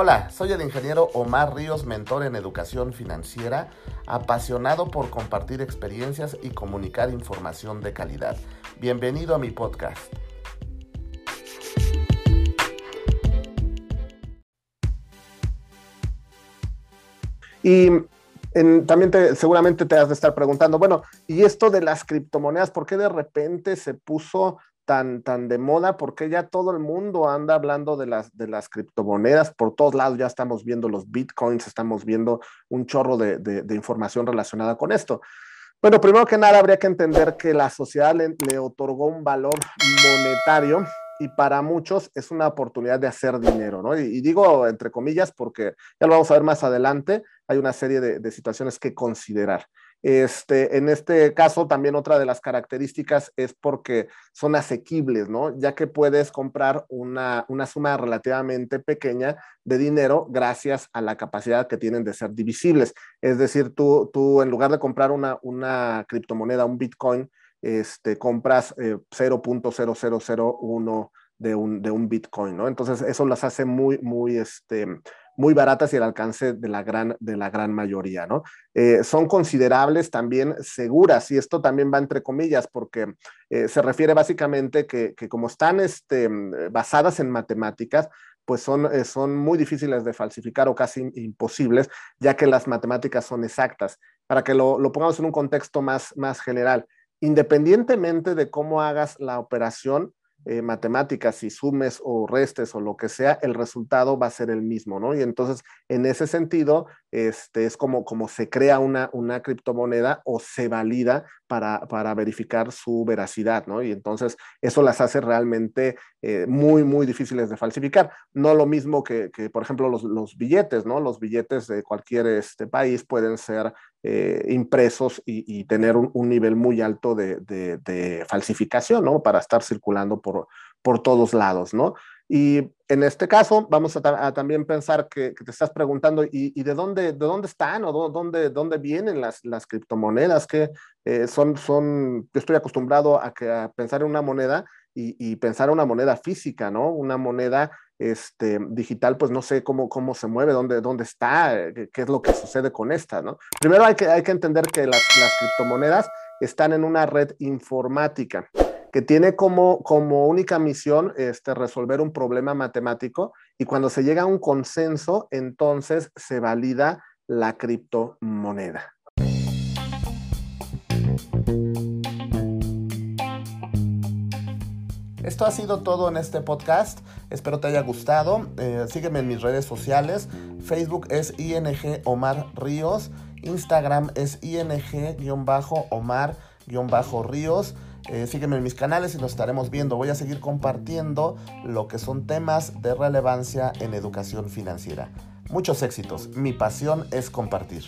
Hola, soy el ingeniero Omar Ríos, mentor en educación financiera, apasionado por compartir experiencias y comunicar información de calidad. Bienvenido a mi podcast. Y también te, seguramente te has de estar preguntando, bueno, ¿y esto de las criptomonedas, por qué de repente se puso tan, tan de moda? ¿Por qué ya todo el mundo anda hablando de las, de las criptomonedas? Por todos lados ya estamos viendo los bitcoins, estamos viendo un chorro de, de, información relacionada con esto. Bueno, primero que nada habría que entender que la sociedad le, le otorgó un valor monetario y para muchos es una oportunidad de hacer dinero, ¿no? Y, digo entre comillas porque ya lo vamos a ver más adelante, hay una serie de, situaciones que considerar. Este, en este caso, también otra de las características es porque son asequibles, ¿no? Ya que puedes comprar una, una suma relativamente pequeña de dinero gracias a la capacidad que tienen de ser divisibles. Es decir, tú, tú en lugar de comprar una, una criptomoneda, un Bitcoin, este, compras 0.0001 eh, de un, de un Bitcoin, ¿no? Entonces eso las hace muy, muy, este, muy baratas y al alcance de la gran, de la gran mayoría, ¿no? Eh, son considerables también seguras y esto también va entre comillas porque eh, se refiere básicamente que, que como están este, basadas en matemáticas, pues son, son muy difíciles de falsificar o casi imposibles, ya que las matemáticas son exactas. Para que lo, lo pongamos en un contexto más, más general, independientemente de cómo hagas la operación, eh, matemáticas, si sumes o restes o lo que sea, el resultado va a ser el mismo, ¿no? Y entonces, en ese sentido, este, es como, como se crea una, una criptomoneda o se valida para, para verificar su veracidad, ¿no? Y entonces, eso las hace realmente eh, muy, muy difíciles de falsificar. No lo mismo que, que por ejemplo, los, los, billetes, ¿no? Los billetes de cualquier este, país pueden ser eh, impresos y, tener un, un, nivel muy alto de, de, de, falsificación, ¿no? Para estar circulando por, por todos lados, ¿no? Y en este caso, vamos a, también pensar que, te estás preguntando, ¿y, de, dónde, de dónde están o dónde, dónde vienen las, las criptomonedas? Que eh, son, son, yo estoy acostumbrado a, que, a pensar en una moneda y, y, pensar en una moneda física, ¿no? Una moneda este, digital, pues no sé cómo, cómo se mueve, dónde, dónde está, qué, qué, es lo que sucede con esta, ¿no? Primero hay que, hay que entender que las criptomonedas están en una red informática que tiene como, como única misión este, resolver un problema matemático y cuando se llega a un consenso, entonces se valida la criptomoneda. Esto ha sido todo en este podcast. Espero te haya gustado. Eh, sígueme en mis redes sociales. Facebook es ING Omar Ríos. Instagram es ING-Omar-Ríos. Eh, sígueme en mis canales y nos estaremos viendo. Voy a seguir compartiendo lo que son temas de relevancia en educación financiera. Muchos éxitos. Mi pasión es compartir.